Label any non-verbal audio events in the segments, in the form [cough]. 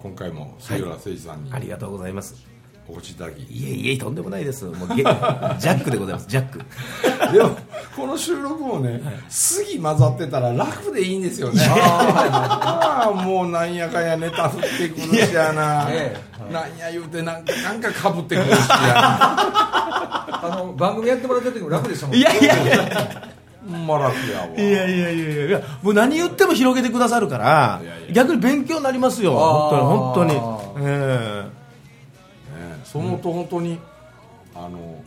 今回も杉浦誠二さんにありがとうございます。お越しいただき、いえいえとんでもないです。もうゲジャックでございます。ジャック。[laughs] でもこの収録もね、杉混ざってたら楽でいいんですよね。ああもうなんやかんやネタ振ってくるしやな、えなんや言うてなんかなんかかぶってくるしや [laughs] あの番組やってもらった時も楽でしたもんいやいやいやほんま楽やわいやいやいやいや。いやもう何言っても広げてくださるからいやいや。逆に勉強になりますよ。本当に本当に。えねそのと本当にあの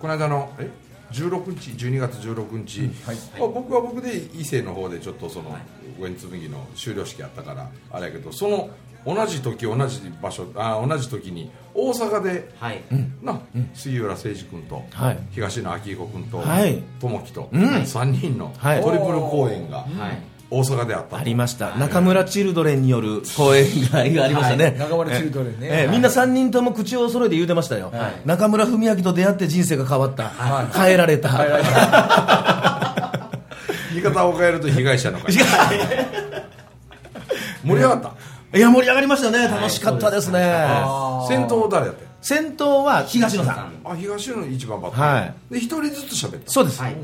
この間のえ16日12月16日、はい。まあ、僕は僕で伊勢の方でちょっとそのウェンツ麦の修了式あったからあれやけどその同じ時同じ場所あ同じ時に大阪ではい。な、杉浦誠司君と、はい。東野昭彦君とはい。友樹と、うん。3人のはい。トリプル公演がはい。大阪であったと。ありました。中村チルドレンによる公演がありましたね、はい。中村チルドレンね。ええみんな3人とも口を揃えて言うてましたよ、はい。中村文明と出会って人生が変わった、はい。変えられた、[laughs] 言い方を変えると被害者の会 [laughs] 盛り上がったいや盛り上がりましたね。楽しかったですね、先頭誰やったん先頭は東野さん。あ東野一番バッタはい。で一人ずつ喋った。そうです、はい。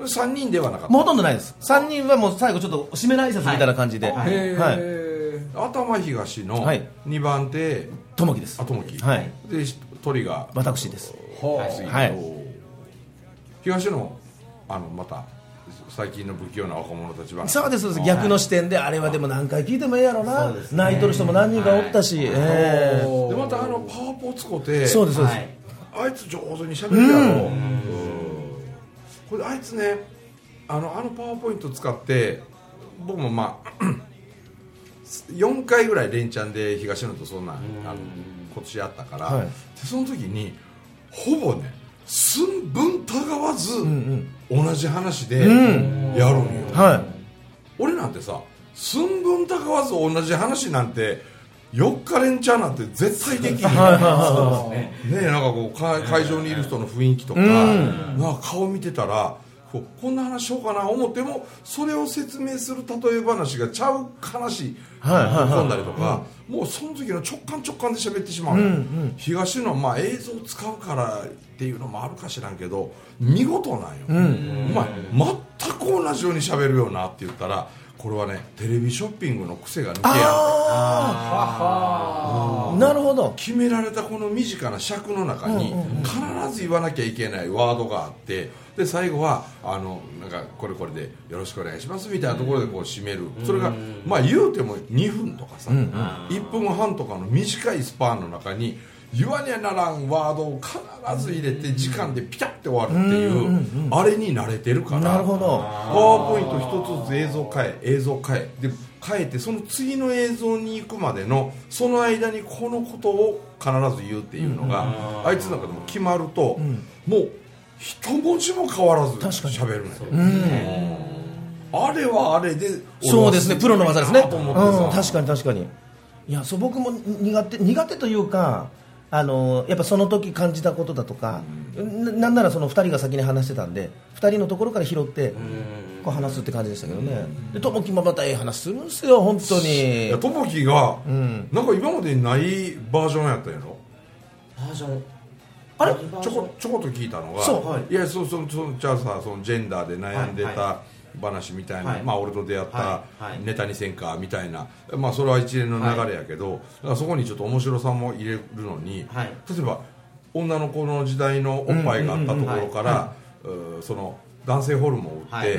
3人ではなかった。ほとんどないです。3人はもう最後ちょっと締めの挨拶みたいな感じで、ははい。はい。ー頭東のはい。2番手。友樹です。あ友樹。はい。で鳥が。私です。はい。東野あのまた最近の不器用な若者たちは。そうですそうです。逆の視点であれはでも何回聞いてもええやろな、泣いとる人も何人かおったし、ええ。でまたあのパワポを使ってそうですそうです、はい。あいつ上手にしゃべるやろ、うん。これあいつねあのあのパワーポイント使って僕もまあ4回ぐらい連チャンで東野とそんなあの今年やったから、はい。でその時にほぼね寸分たがわず同じ話でやるんよ、はい。俺なんてさ寸分たがわず同じ話なんて4日連チャンなんて絶対できないはいはいはい。ね。えなんかこうか会場にいる人の雰囲気とか,、なんか顔見てたらこんな話しようかな思ってもそれを説明する例え話がちゃう話込んだりとか、もうその時の直感直感で喋ってしまう。のよ、東の、まあ、映像を使うからっていうのもあるかしらんけど見事なんよ、お前全く同じように喋るよなって言ったらこれはねテレビショッピングの癖が抜けやん。なるほど。決められたこの身近な尺の中に必ず言わなきゃいけないワードがあってで最後はあのなんかこれこれでよろしくお願いしますみたいなところでこう締める。それがまあ言うても2分とかさ1分半とかの短いスパンの中に言わにゃならんワードを必ず入れて時間でピタッて終わるっていうあれに慣れてるから。なるほど。パワー。ポイント一つずつ映像変え映像変えで変えてその次の映像に行くまでのその間にこのことを必ず言うっていうのが、あいつの中でも決まると、もう一文字も変わらず喋るのよ、あれはあれでそうですね。プロの技ですね、うん、確かに確かに。いやそう僕も苦手苦手というかあのやっぱその時感じたことだとか、ななんならその2人が先に話してたんで2人のところから拾ってこう話すって感じでしたけどね。で友樹もまたええ話するんですよ本当いにや友樹が、ん。なんか今までにないバージョンやったんやろ？バージョン。あれ？ちょこちょこっと聞いたのがそう。はいいやそうそうそうじゃあさそのジェンダーで悩んではいた話みたいな、はい。まあ俺と出会ったはい。はい。ネタにせんかみたいな、まあそれは一連の流れやけど、だからそこにちょっと面白さも入れるのに、はい。例えば女の子の時代のおっぱいがあったところから、その男性ホルモンを打って、はい。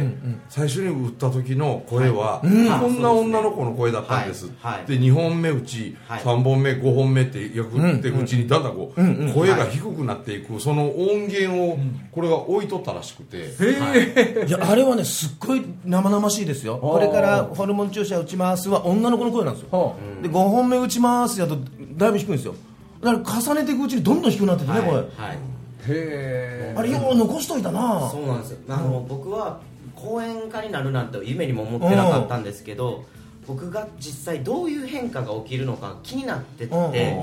最初に打った時の声は、はい。こんな女の子の声だったんです、はい。はい。で2本目打ち、はい。3本目5本目ってやっていくうちにだんだんこう、声が低くなっていくその音源をこれが置いとったらしくて、い。やあれはねすっごい生々しいですよ。これからホルモン注射打ちますは女の子の声なんですよ。はで5本目打ちますやとだいぶ低いんですよ。だから重ねていくうちにどんどん低くなっててね、これ。はいはいへあれよう残しといたな。そうなんですよ。あの、僕は講演家になるなんて夢にも思ってなかったんですけど、僕が実際どういう変化が起きるのか気になってって、うん。で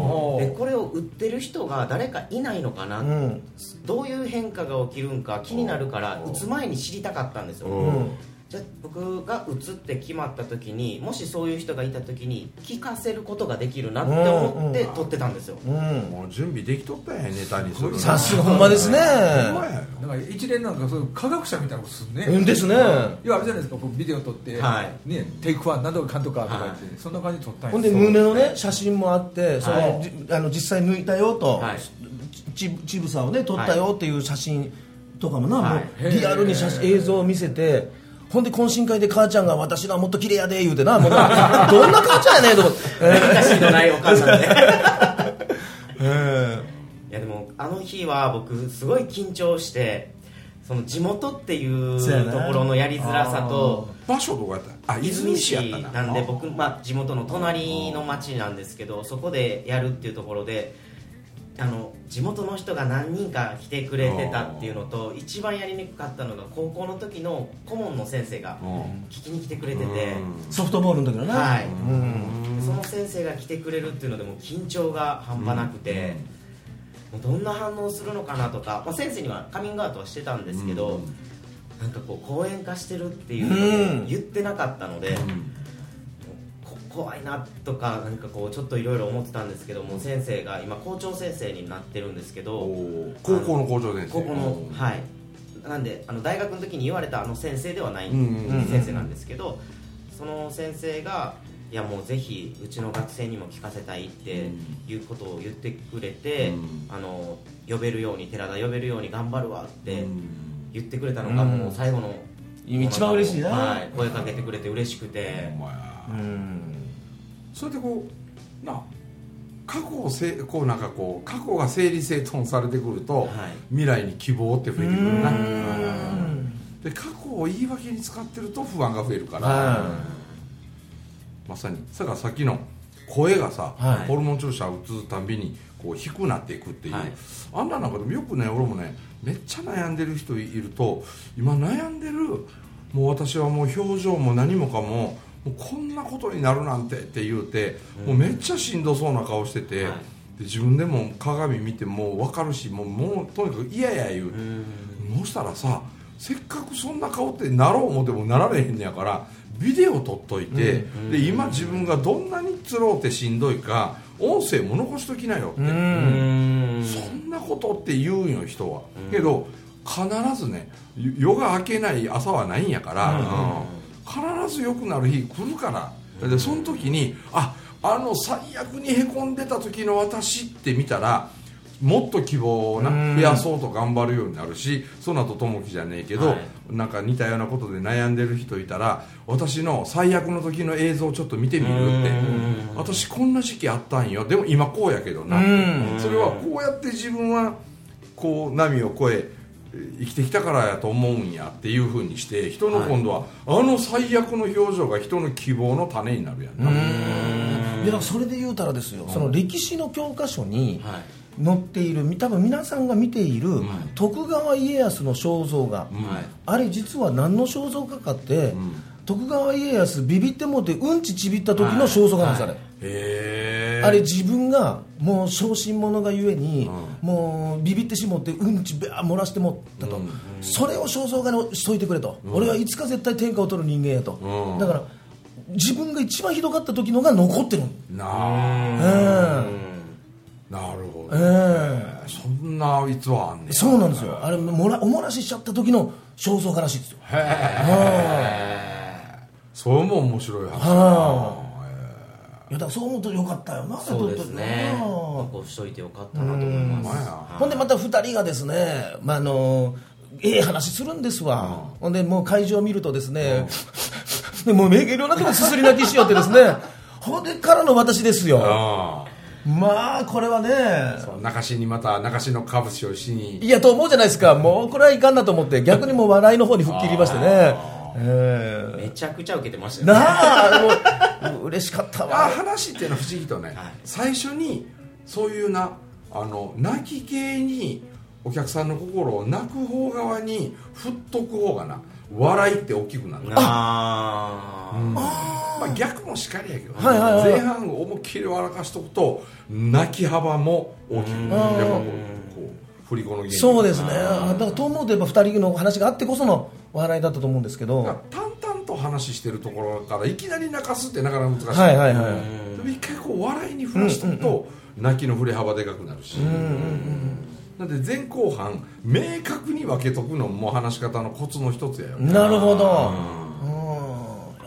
うんこれを売ってる人が誰かいないのかな、うん。どういう変化が起きるんか気になるから打つ前に知りたかったんですよ、うんじゃあ僕が打つって決まった時にもしそういう人がいた時に聞かせることができるなって思って撮ってたんですよ、うん。もう準備できとったんやネタにするのさすがほんまですね。ほんまや。よなんか一連なんかそういう科学者みたいなことするね、うんですね。いやあれじゃないですかこうビデオ撮って、はい。ね、テイクワン何とかかんとかとか言って、はい。そんな感じで撮ったんや。ほんで胸のね写真もあってその、はいじあの実際抜いたよと、はい。ちちぶさをね撮ったよっていう写真とかもな、はい。もうリアルに写真映像を見せてほんで懇親会で母ちゃんが私のはもっと綺麗やで言うてな [laughs] もうなどんな母ちゃんやねんと思って、[laughs] 昔のないお母さんで [laughs] えいやでもあの日は僕すごい緊張してその地元っていうところのやりづらさと場所どこやった？あ泉泉市市やったな。なんで僕、まあ、地元の隣の町なんですけどそこでやるっていうところであの地元の人が何人か来てくれてたっていうのと一番やりにくかったのが高校の時の顧問の先生がうん。聞きに来てくれてて、ーソフトボールの時のな、はい。うん。その先生が来てくれるっていうのでもう緊張が半端なくて、もうどんな反応するのかなとか、まあ、先生にはカミングアウトはしてたんですけど、なんかこう講演化してるっていうのを言ってなかったので、こ怖いなとかなんかこうちょっといろいろ思ってたんですけども先生が今校長先生になってるんですけど高校の校長先生。高校のうん。はい。なんであの大学の時に言われたあの先生ではないうんうんうん先生なんですけどその先生がいやもうぜひうちの学生にも聞かせたいっていうことを言ってくれて、うん。あの呼べるように寺田呼べるように頑張るわってうん。言ってくれたのがもう最後の、一番嬉しいな。はい、声かけてくれて嬉しくて。うんそれでこうな過去をせこうなんかこう過去が整理整頓されてくると、はい。未来に希望って増えてくるな。で過去を言い訳に使ってると不安が増えるから、はまさにだからさっきの声がさ、はい。ホルモン注射打つたんびにこう低くなっていくっていう、はい。あんななんかでもよくね俺もねめっちゃ悩んでる人いると今悩んでるもう私はもう表情も何もかももうこんなことになるなんてって言うて、もうめっちゃしんどそうな顔してて、はい。で自分でも鏡見てもう分かるしもうもうとにかく嫌や言うてうん。そしたらさせっかくそんな顔ってなろう思ってもなられへんねやからビデオ撮っといて、で今自分がどんなにつろうてしんどいか音声も残しときなよって、うん。うんそんなことって言うんよ人は、けど必ずね夜が明けない朝はないんやから、うん必ず良くなる日来るから。でその時にああの最悪にへこんでた時の私って見たらもっと希望をなうん。増やそうと頑張るようになるしその後友樹じゃねえけど、はい。なんか似たようなことで悩んでる人いたら私の最悪の時の映像ちょっと見てみるって。うん。私こんな時期あったんよ。でも今こうやけどなって。うん。それはこうやって自分はこう波を越え生きてきたからやと思うんやっていうふうにして人の今度は、あの最悪の表情が人の希望の種になるやんな、いやだからそれで言うたらですよ、その歴史の教科書にはい。載っている多分皆さんが見ている徳川家康の肖像画、はい。あれ実は何の肖像画かって、ん。徳川家康ビビってもってうんちちびった時の肖像画なんです、あれ。へえあれ自分がもう小心者がゆえに、もうビビってしもってうんちべー漏らしてもったと、それを肖像画にしといてくれと、俺はいつか絶対天下を取る人間やと、うん。だから自分が一番ひどかった時のが残ってる。なうあん。なるほど、えそんな逸話あんねえそうなんですよ。あれもらおもらししちゃった時の肖像画らしいですよ。へえ。それも面白い話はいやだからそう思うとよかったよな。そうですね。うん残しといてよかったなと思います。ほんでまた2人がですね、まあ、あのええ話するんですわ、ほんでもう会場を見るとですね、[laughs] でもう目いろんなところすすり泣きしよってですね。[laughs] ほんでからの私ですよ。あまあこれはね中市にまた中市のかぶしをしに。いやと思うじゃないですか。もうこれはいかんなと思って逆にもう笑いの方に吹っ切りましてねえめちゃくちゃ受けてましたえよ。ねなあ [laughs] もう嬉しかったあわ話っていうのは不思議とね、はい。最初にそういうなあの泣き系にお客さんの心を泣く方側に振っとく方がな笑いって大きくなる。あー。まあ、逆もしかりやけど、はいはいはい前半思いっきり笑かしとくと泣き幅も大きくなる。やっぱこう振り子の原理そうですね。だからと思うとやっぱ2人の話があってこその笑いだったと思うんですけど淡々と話してるところからいきなり泣かすってなかなか難しい、はいはいはい。でも一回こう笑いに振らしとくと、泣きの振れ幅でかくなるし、なんで前後半明確に分けとくのも話し方のコツの一つやよ、なるほど。うん。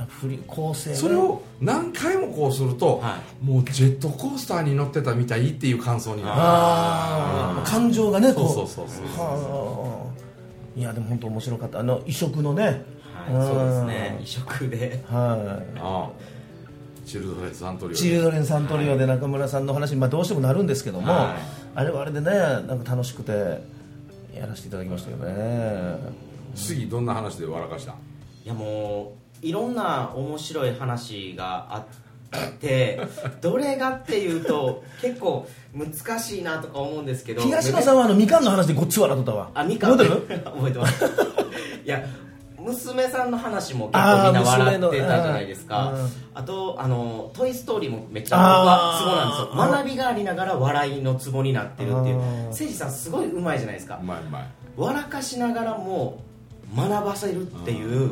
振り構成ね。それを何回もこうすると、はもうジェットコースターに乗ってたみたいっていう感想になる。ああ感情がねこうそうそうそうそう。はあいやでも本当面白かった。あの異色のね。はいそうですね。異色で。はああ。チルドレンサントリオいチルドレンサントリオで中村さんの話に、まあ、どうしてもなるんですけども、はあれはあれでねなんか楽しくてやらせていただきましたよね。次どんな話で笑かした？いやもういろんな面白い話があってどれがっていうと結構難しいなとか思うんですけど東野さんはあのみかんの話でごっつ笑っとったわ。あみかん。覚えてる？覚えてます。いや娘さんの話も結構みんな笑ってたじゃないですか。あとあの「トイ・ストーリー」もめっちゃ僕はツボなんですよ。学びがありながら笑いのツボになってるっていう。誠司さんすごいうまいじゃないですか。うまいうまい。笑かしながらも学ばせるっていう。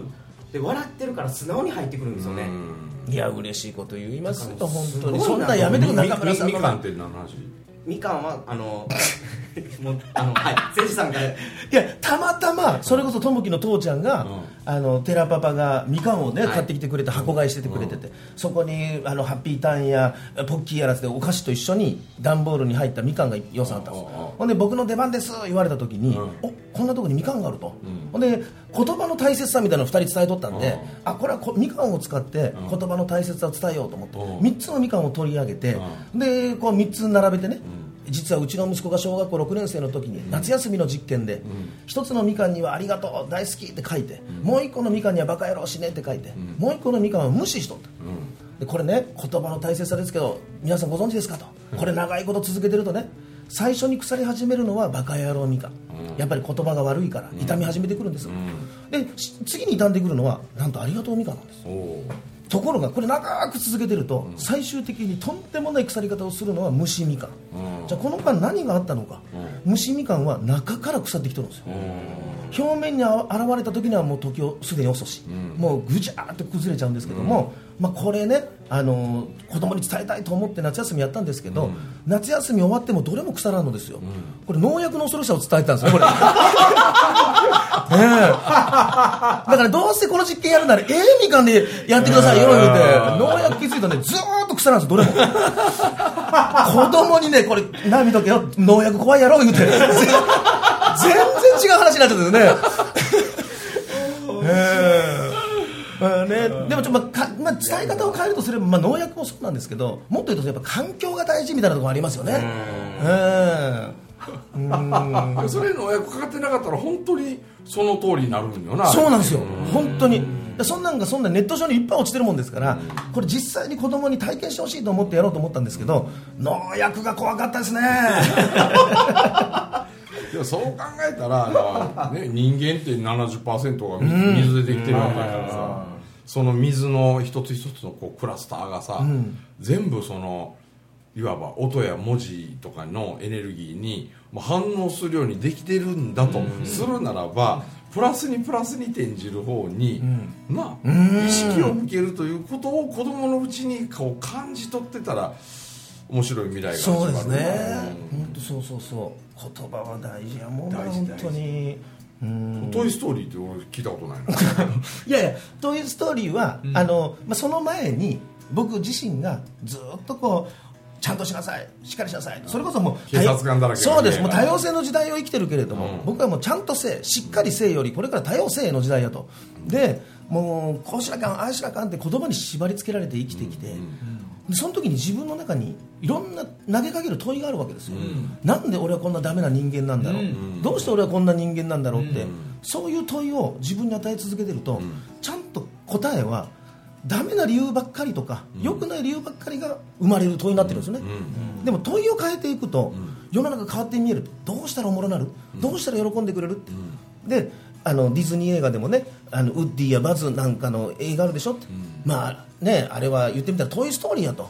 で笑ってるから素直に入ってくるんですよねいや嬉しいこと言いますよ本当に。そんなんやめてくみ中村さんのみみかんって何の話？みかんはあのもうあのはい。誠司さんから。いやたまたまそれこそともきの父ちゃんが、うん。あの寺パパがみかんをね、はい。買ってきてくれて箱買いしててくれてて、そこにあのハッピーターンやポッキーやらせてお菓子と一緒に段ボールに入ったみかんが予算あったんですうんうんうん。ほんで僕の出番です言われた時に、うんおこんなとこにみかんがあると、ほんで言葉の大切さみたいなのを2人伝えとったんで、うん。あこれはこみかんを使ってうん。言葉の大切さを伝えようと思って、うん。3つのみかんを取り上げて、でこう3つ並べてね、実はうちの息子が小学校6年生の時に夏休みの実験で、一つのみかんには「ありがとう大好き」って書いて、もう一個のみかんには「バカ野郎死ね」って書いて、もう一個のみかんは無視しとった、でこれね言葉の大切さですけど皆さんご存知ですかと。これ長いこと続けてるとね最初に腐り始めるのはバカ野郎みかん、やっぱり言葉が悪いから傷み始めてくるんですよ、でし次に傷んでくるのはなんとありがとうみかんなんですところがこれ長く続けてると最終的にとんでもない腐り方をするのは虫みかんじゃあこの間何があったのか、虫みかんは中から腐ってきてるんですよ、表面にあ現れた時にはもう時をすでに遅し、もうぐちゃーって崩れちゃうんですけども、まあ、これね、あのー子供に伝えたいと思って夏休みやったんですけど、夏休み終わってもどれも腐らんのですよ、これ農薬の恐ろしさを伝えてたんですよこれ。[laughs] ねえ。だからどうせこの実験やるならええみかんでやってくださいよ言うて。農薬気づいたらねずーっと腐らんですどれも [laughs] 子供にねこれな見とけよ。農薬怖いやろ。言うて。全然違う話になっちゃったんですねね、でもちょっと、まあかまあ、伝え方を変えるとすれば、まあ、農薬もそうなんですけどもっと言うとやっぱ環境が大事みたいなところありますよね。ええうん。それ農薬かかってなかったら本当にその通りになるんよな。そうなんですよ、本当に。でそんなんがそんなネット上にいっぱい落ちてるもんですから、これ実際に子供に体験してほしいと思ってやろうと思ったんですけど、農薬が怖かったですね。[laughs] いやそう考えたら、ね、人間って70%が水水でできてるわけだからさ、その水の一つ一つのこうクラスターがさ、全部そのいわば音や文字とかのエネルギーに反応するようにできてるんだとするならば、プラスにプラスに転じる方に、な意識を向けるということを子供のうちにこう感じ取ってたら面白い未来が始まるそうですね、本当そうそうそう、言葉は大事やもんな、大事本当に。うん。トイ・ストーリーって俺聞いたことないな。[laughs] いやいや「トイ・ストーリーは」あのまあ、その前に僕自身がずっとこうちゃんとしなさいしっかりしなさい。それこそもう警察官だらけのそうです。もう多様性の時代を生きてるけれども、僕はもうちゃんとせえしっかりせえよりこれから多様性の時代やと。でもうこうしなあかんああしなあかんって言葉に縛り付けられて生きてきて、でその時に自分の中にいろんな投げかける問いがあるわけですよ、なんで俺はこんなダメな人間なんだろう、どうして俺はこんな人間なんだろうって、そういう問いを自分に与え続けてると、ちゃんと答えはダメな理由ばっかりとか、良くない理由ばっかりが生まれる問いになってるんですよね、でも問いを変えていくと、世の中変わって見える。どうしたらおもろなる、どうしたら喜んでくれるって、であのディズニー映画でもねあのウッディやバズなんかの映画あるでしょって、まあねあれは言ってみたら「トイ・ストーリー」やと、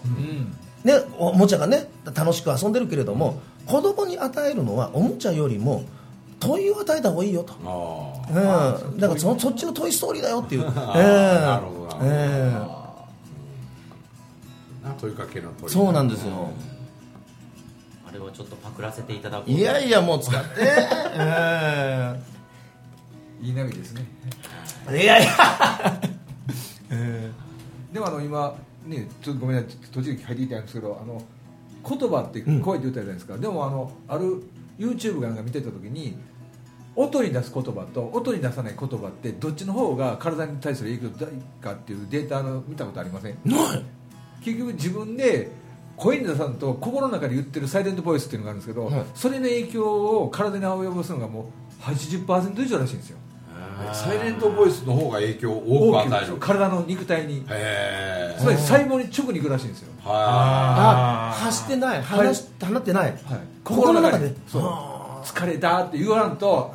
ね、おもちゃがね楽しく遊んでるけれども、子供に与えるのはおもちゃよりも問いを与えた方がいいよと、あうん、だからそそっちの「トイ・ストーリー」だよっていう、ええなるほどえあな問いかけの問いえそうなんですよ、あれはちょっとパクらせていただこう。いやいやもう使って、えいい波ですね。え [laughs] いやいや、[laughs] でもあの今ねちょっとごめんなさい。途中で入っていたんですけどあの言葉って声って言ったじゃないですか、でもあのある YouTube がなんか見てた時に音に出す言葉と音に出さない言葉ってどっちの方が体に対する影響大かっていうデータの見たことありません？ない。結局自分で声に出さんと心の中で言ってるサイレントボイスっていうのがあるんですけど、はいそれの影響を体に及ぼすのがもう80%以上らしいんですよサイレントボイスの方が影響を多く与える。体の肉体に。つまり細胞に直に行くらしいんですよ、はあ発してない。話し放ってない、はい、心の中で。そう。は疲れたって言わんと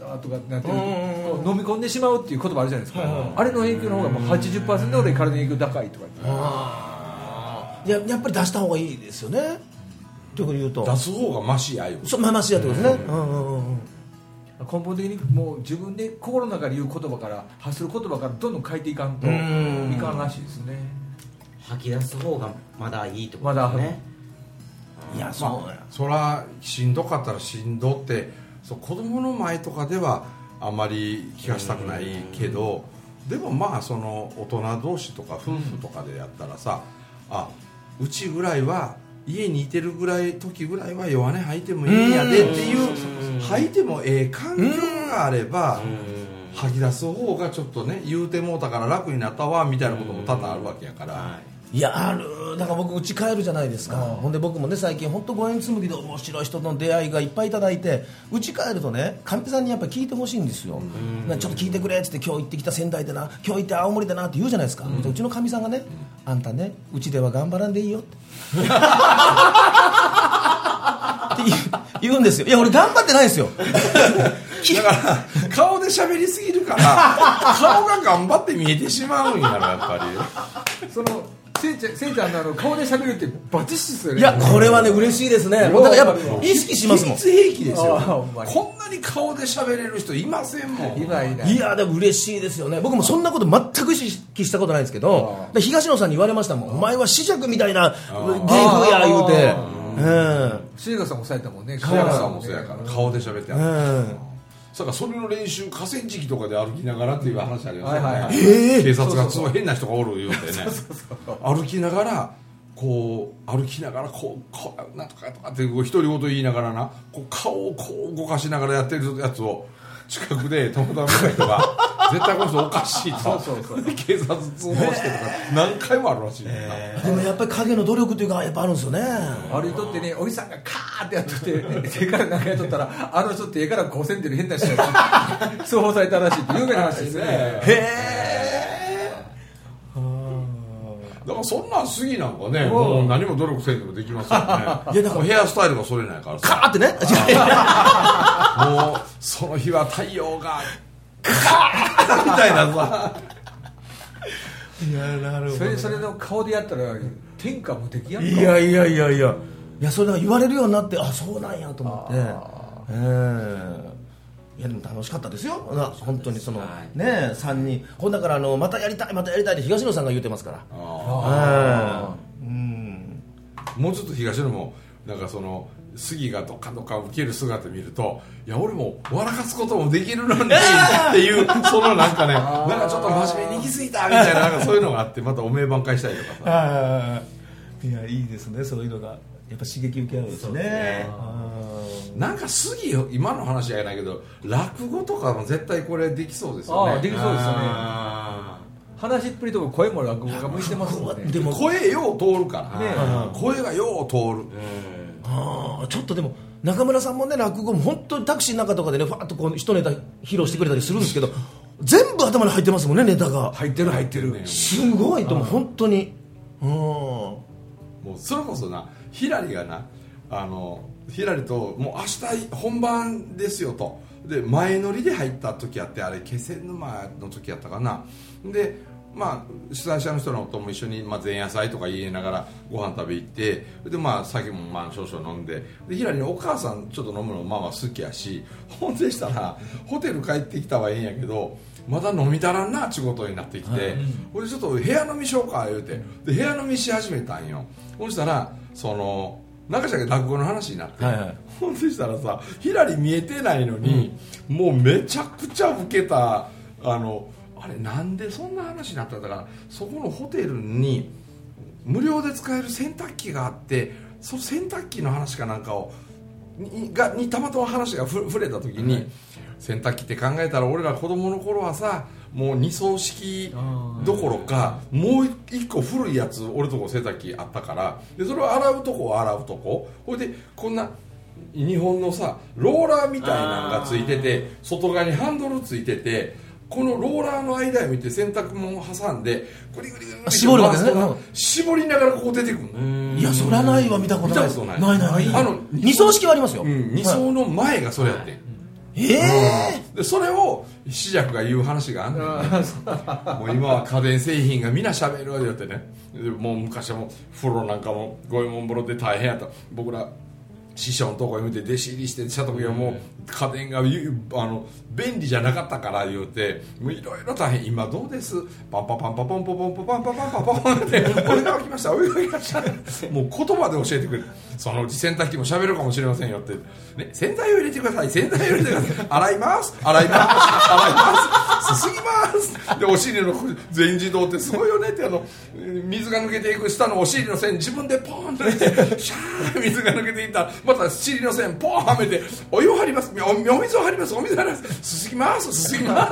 あとかなんて飲み込んでしまうっていう言葉あるじゃないですか、あれの影響の方がもう80%ぐらい体に影響高いとか。言っていややっぱり出した方がいいですよね。ということで言うと。出す方がマシやよ。そうまあましやってことですね、うんうんうんうん根本的にもう自分で心の中で言う言葉から発する言葉からどんどん変えていかんといん。かんらしいですね。吐き出す方がまだいいってことまだですね。いやそうまあ、そらしんどかったらしんどってそう子供の前とかではあんまり聞かしたくないけどでもまあその大人同士とか夫婦とかでやったらさ、あうちぐらいは家にいてるぐらい時ぐらいは弱音吐いてもいいんやでっていう吐いてもええ環境があれば吐き出す方がちょっとね言うてもうたから楽になったわみたいなことも多々あるわけやから。はいやあるだから僕家帰るじゃないですか。ほんで僕もね最近本当ご縁紡ぎで面白い人の出会いがいっぱいいただいて家帰るとねかみさんにやっぱり聞いてほしいんですよ。なちょっと聞いてくれっつって今日行ってきた仙台でな今日行って青森でなって言うじゃないですか、うちのかみさんがねあんたねうちでは頑張らんでいいよって。って言う言うんですよ。いや俺頑張ってないですよ。だから顔で喋りすぎるから顔が頑張って見えてしまうんやろやっぱり。そのせいちゃんせいちゃんのあの顔で喋るってバチッシですよね。いやこれはね嬉しいですね。もうだからやっぱ意識しますもん。秘密兵器ですよこんなに顔で喋れる人いませんもん。今いないいやでも嬉しいですよね。僕もそんなこと全く意識したことないんですけど東野さんに言われましたもん。お前は紫尺みたいな芸風や言うて。うん。シガさんもされたもんね。シヤさんもそうやから顔で喋ってあるうんそうかそれの練習河川敷とかで歩きながらっていう話ありますよね、はいはい警察がそう変な人がおる言うてね。歩きながらこう。歩きながらこうこうなんとかとかって独り言言いながらなこう顔をこう動かしながらやってるやつを近くでたまたま見た人が [laughs] 絶対この人おかしいとそうそうそう。で警察通報してとか何回もあるらしいね。んなでもやっぱり影の努力というかやっぱあるんですよね。歩いとってねおじさんがカーってやっとって手からなんかやっとったらあの人って絵からこうせんでる変な人や [laughs] 通報されたらしいって有名な話ですねだからそんなん過ぎなんかねもう何も努力せんでもできますよね。[laughs] いやだからヘアスタイルがそれないからさ。カーってね。[laughs] もうその日は太陽がカーッみたいなさ。いやなるそれそれの顔でやったら天下無敵やんか。いやいやいやいや。いやそれが言われるようになってあそうなんやと思って。ええいやでも楽しかったですよ。な本当にその、はい。ねえ3人。ほんだからあのまたやりたいまたやりたいって東野さんが言ってますから。あええうん。ーもうちょっと東野もなんかその杉がどっかどっか受ける姿見るといや俺も笑かすこともできるのに [laughs] っていうそのなんかねなんかちょっと真面目に行き過ぎたみたいななんかそういうのがあってまたお名挽回したりとかさ。あい。やいいですねそういうのが。やっぱ刺激受け合うんですね。そうですね。あなんか杉今の話じゃないけど落語とかも絶対これできそうですよね。ああできそうですよね。あ話っぷりとか声も落語が向いてますもんね。ーでも声よう通るから、ね声がよう通る。ーうんあーちょっとでも中村さんもね落語も本当にタクシーの中とかでねファーッとこう一ネタ披露してくれたりするんですけど全部頭に入ってますもんねネタが。入ってる入ってるすごいと思う。本当に。うんもうそれこそなヒラリがなあのヒラリともう明日本番ですよと。で前乗りで入った時あってあれ気仙沼の時やったかな。でまあ主催者の人のとも一緒に、まあ、前夜祭とか言いながらご飯食べ行ってでまあ酒もまあ少々飲んで。でヒラリのお母さんちょっと飲むのまあまあ好きやしほんでしたらホテル帰ってきたはええんやけどまだ飲み足らんなっちゅうことになってきて、ほんでちょっと部屋飲みしようか言うてで部屋飲みし始めたんよ。そしたらその中じゃ落語の話になって、はいはい。ほんでしたらさひらり見えてないのに、もうめちゃくちゃウケたあのあれなんでそんな話になったんだからそこのホテルに無料で使える洗濯機があってその洗濯機の話かなんかをにがにたまたま話がふ触れた時に、洗濯機って考えたら俺ら子供の頃はさもう二層式どころかもう一個古いやつ俺とこ洗濯機あったからでそれを洗うとこは洗うとこ。ほいでこんな日本のさローラーみたいなのがついてて外側にハンドルついててこのローラーの間を見て洗濯物を挟んでグリグリグリ絞るわけですね絞りながらこう出てくるの。いやそりゃないわ見たことない。ない。ないない。あの二層式はありますよ、うん、二層の前がそれやってん、ええでそれを紫尺が言う話があんねんもう今は家電製品がみんなしゃべるよってね。でもう昔はもう風呂なんかも五右衛門風呂で大変やった。僕ら師匠のとこへ見て弟子入りしてした時はもう家電がゆあの便利じゃなかったから言うてもういろいろ大変。今どうです？パンパパンパポンポポンポパンパパンパポンって。俺が来ました。俺が来ました。もう言葉で教えてくれるそのうち洗濯機も喋るかもしれませんよって、ね、洗剤を入れてください。洗剤を入れてください。洗います。洗います。洗いますすすぎます。でお尻の全自動ってすごいよねってあの水が抜けていく下のお尻の線自分でポーンと入れてシャー水が抜けていった。らまた尻の線ポーンはめてお湯を張ります。おお水を張ります。お水を張ります。すすぎます。すすぎま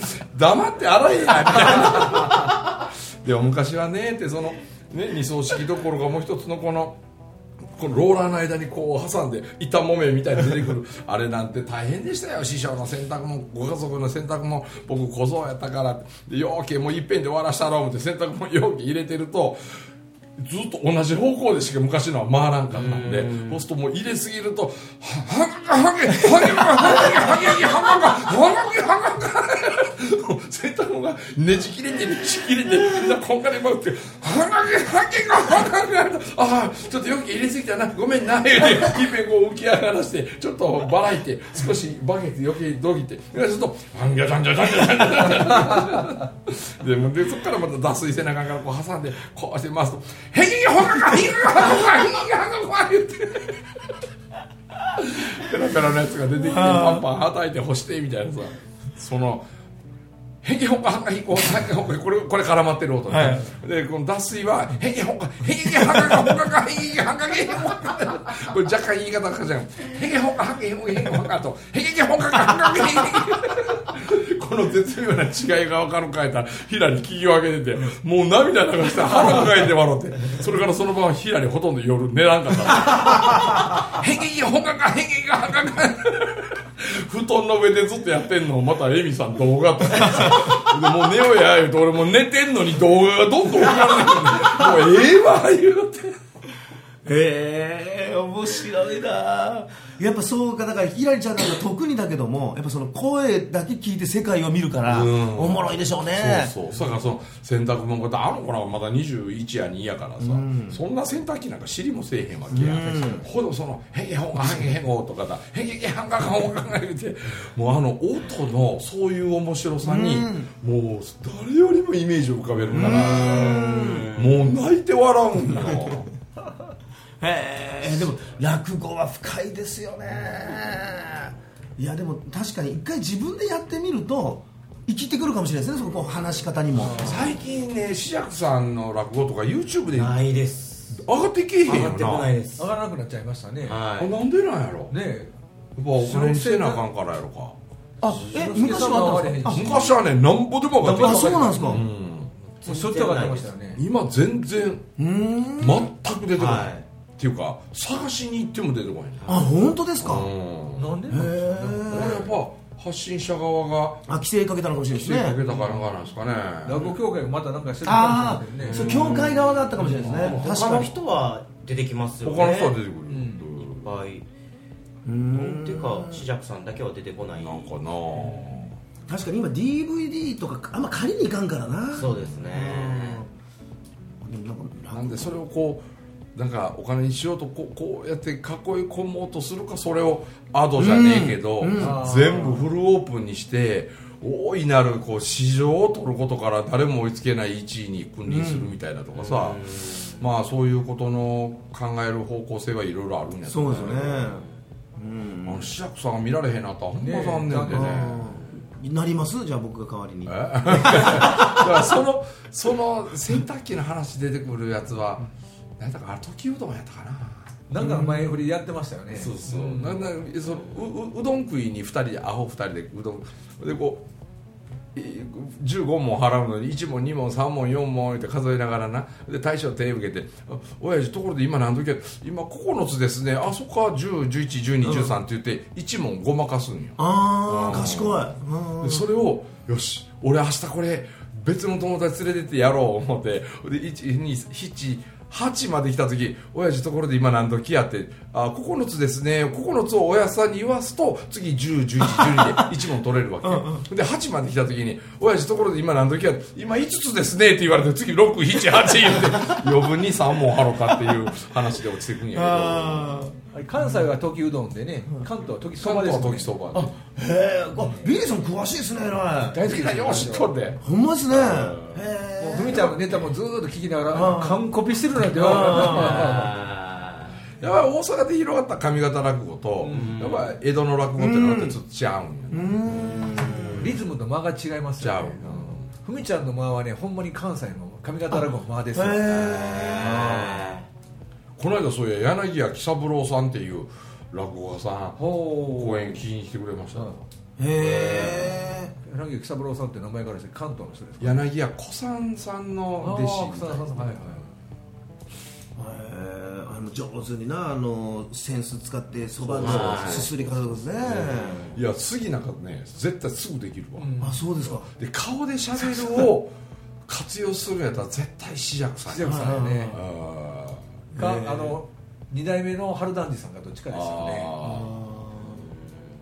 す。黙って洗えやみたい。なでも昔はねってそのね二層式どころかもう一つのこのこのローラーの間にこう挟んで板もめみたいに出てくる。[laughs] あれなんて大変でしたよ。師匠の洗濯もご家族の洗濯も。僕小僧やったから。で容器もういっぺんで終わらしたろう思って洗濯も容器入れてるとずっと同じ方向でしか昔のは回らんかったんでそうするともう入れすぎるとはははげはげはげはげはげはげはげはげはげ洗濯物がねじ切れてねじ切れてこんがり回ってはげはげがはげがああちょっと容器入れすぎたな。ごめんな。言うていっぺんこう浮き上がらしてちょっとばらいて少しバケツ余計どぎて。そうするとはんぎゃじゃんじゃじゃんじゃじゃんでもでそこからまた脱水背中からこう挟んでこうして回すと「へぎほかかへぎほかかへぎほかか」言ってペラペラのやつが出てきてパンパンはたいて干してみたいなさそのヘゲホンカハカヒこれこれ絡まってる音で,、はい、でこの脱水はヘゲホンカヘゲハかカホカカかゲハカゲホカこれ若干言い方かじゃんヘゲホンかハゲホカヘゲホンカとヘゲホンカカハカゲこの絶妙な違いが分かるかえたらひらに企業上げててもう涙流して腹抱えて笑ってそれからその場はヒラにほとんど夜寝らんかったヘゲかンカカヘゲハカカ布団の上でずっとやってんのをまたエミさん動画撮ってでもう寝ようや言うと俺もう寝てんのに動画がどんどん送られてくるもうええわ言うて。ええ面白いなやっぱそうかだからひらりちゃんなんか特にだけどもやっぱその声だけ聞いて世界を見るからうん。おもろいでしょうね。そうそう。だからその洗濯物があの子らはまだ21や2やからさ、そんな洗濯機なんか知りもせえへんわけや、ほどその「へげほんがはげへご」とかだ「へげげはんがはんが」言うてもうあの音のそういう面白さに、もう誰よりもイメージを浮かべるから、もう泣いて笑うんよへえでも落語は深いですよね。いやでも確かに一回自分でやってみると生きてくるかもしれないですねそこ話し方にも。最近ね志尺さんの落語とか YouTube でないです。上がってけえへんよな。上がってこないです。上がらなくなっちゃいましたね。はあなんでなんやろ？ねやっぱお金にせな。あかんからやろか。あえ昔は昔はねなんぼでも上がってきあたそうなんですか。うん。しょっちゅう上がってましたよね。今全然うーん。全く出てこない、はいっていうか探しに行っても出てこないね。あ本当ですか？うん。なんでへこれやっえぱ発信者側があ規制かけたのかもしれない規制かけですねたからなんですかね。落語協会がまたなんかしてるかあもしれないあそう協会側があったかもしれないですね。確他の人は出てきますよね。他の人は出てくるいうーんっていうか紫尺さんだけは出てこない。なんかな。確かに今 DVD とかあんま借りに行かんからな。そうですね。うん。なんか。なんでそれをこうなんかお金にしようとこうこうやって囲い込もうとするかそれをアドじゃねえけど、うんうん。全部フルオープンにして大いなるこう市場を取ることから誰も追いつけない1位に君臨するみたいなとかさ、まあそういうことの考える方向性はいろいろあるんやとそう思ですよねあの志らくさんが見られへんなったらほんまねえ残念でね。うん。なります？じゃあ僕が代わりに。[laughs] だからそのその洗濯機の話出てくるやつは何だかあれ時うどんやったかな。なんか前振りやってましたよね。そうそう、ん。なんだそのうううどん食いに2人でアホ2人でうどんでこうい15問払うのに1問2問3問4問って数えながらな。で大将手を受けて「あ親父ところで今何時や今9つですね。あそっか。10111213」って言って1問ごまかすんよ。ああうん賢い。うん。でそれをよし俺明日これ別の友達連れてってやろう思って。で127まで来た時親父ところで今何時やってあ9つですね。9つを親父さんに言わすと次101112で1問取れるわけ。で8まで来た時に親父ところで今何時や今5つですねって言われて次678言って余分に3問払ったっていう話で落ちてくんやああれ関西は時うどんでね関東は時そばです時そば。ーへえあビリーさん詳しいですね大好きみんなよう知っとるで。ほんまですね。へえ。ふみちゃんのネタもずーっと聞きながあら完コピしてるなんて言われあ [laughs] やっぱり大阪で広がった上方落語と、やっぱり江戸の落語ってのはちょっと違うんリズムの間が違いますよね。ふみちゃんの間はねほんまに関西の上方落語の間ですよ。へーこの間そういや柳家喜三郎さんっていう落語家さんほ公演聞きに来てくれました、えへえ柳喜三郎さんって名前からして関東の人ですか？柳家小さんさんの弟子あー草田さんはいはい。あの上手になあのセンス使ってそばのはい。すすり方とかですね。いや次なんかね絶対すぐできるわ、あそうですか。で顔でしゃべるを活用するんやったら絶対紫尺さんや。ね。あかあの二代目の春団治さんがどっちかーですよね。あ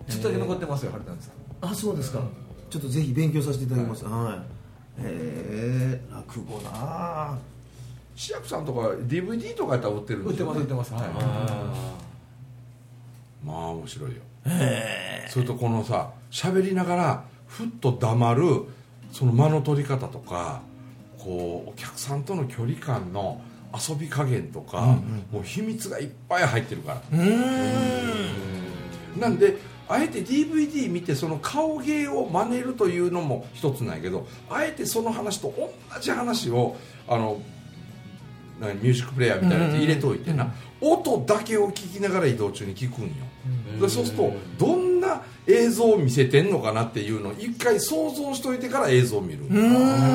ちょっとだけ残ってますよ春団治さん。あそうですか。ちょっとぜひ勉強させていただきます。はい。へえ落語なあ。紫尺さんとか DVD とかやったら売ってるん売ってですよ、ね、ます売ってます。はい。まあ面白いよ。それとこのさ喋りながらふっと黙るその間の取り方とかこうお客さんとの距離感の遊び加減とか、もう秘密がいっぱい入ってるから。なんであえて DVD 見てその顔芸を真似るというのも一つなんやけどあえてその話と同じ話をあの何ミュージックプレーヤーみたいなやつ入れといてな、音だけを聞きながら移動中に聞くんよ、でそうするとどんな映像を見せてんのかなっていうのを一回想像しといてから映像を見る。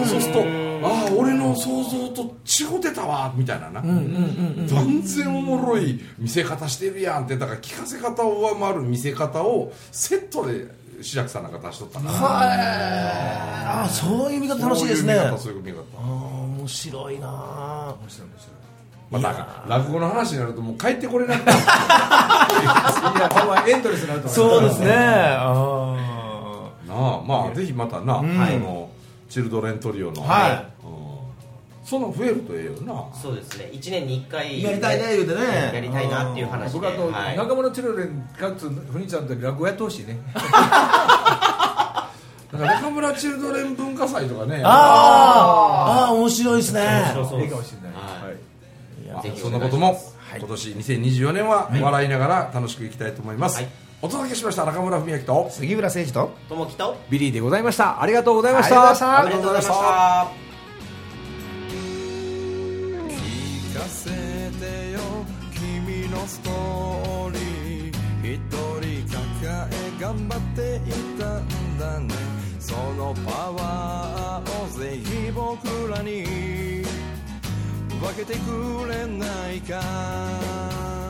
そうするとああ俺の想像と違ってたわみたいなな、断然おもろい見せ方してるやんってだから聞かせ方を上回る見せ方をセットで志らくさんなんか出しとったな。あそういう見方楽しいですね。あそういう見方そういう見方。あ面白いな。あ面白い面白い。まあなんか落語の話になるともう帰ってこれなくなる。[laughs] いやほんまエンドレスになると思そうですね。あなあまあぜひまたな、ん。そのチルドレントリオの、はうん。そんなん増えるとええよな。そうですね。1年に1回やりたいね言うてね。やりたいなっていう話で。僕あとはい。中村チルドレンかつふにちゃんと落語やってほしいね [laughs] だか中村チルドレン文化祭とかね。ああ面白いですね。い。い。かもしれないはい、そんなことも、はい、今年2024年は笑いながら楽しくいきたいと思います、はい、お届けしました中村文明と杉浦誠二と友樹とビリーでございました。ありがとうございました。ありがとうございました。聞かせてよ君のストーリー。一人抱え頑張っているそのパワーをぜひ僕らに分けてくれないか。